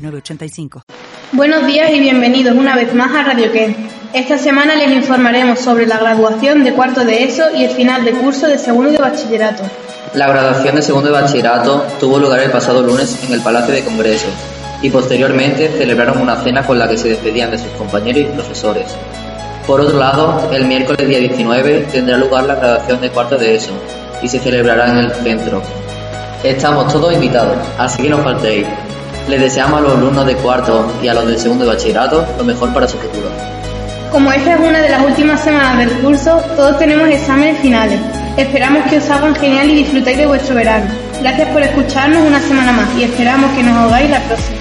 906985. Buenos días y bienvenidos una vez más a Radio Ken. Esta semana les informaremos sobre la graduación de cuarto de ESO y el final de curso de segundo de bachillerato. La graduación de segundo de bachillerato tuvo lugar el pasado lunes en el Palacio de Congresos y posteriormente celebraron una cena con la que se despedían de sus compañeros y profesores. Por otro lado, el miércoles día 19 tendrá lugar la graduación de cuarto de ESO y se celebrará en el centro. Estamos todos invitados, así que no faltéis. Les deseamos a los alumnos de cuarto y a los del segundo de bachillerato lo mejor para su futuro. Como esta es una de las últimas semanas del curso, todos tenemos exámenes finales. Esperamos que os hagan genial y disfrutéis de vuestro verano. Gracias por escucharnos una semana más y esperamos que nos hagáis la próxima.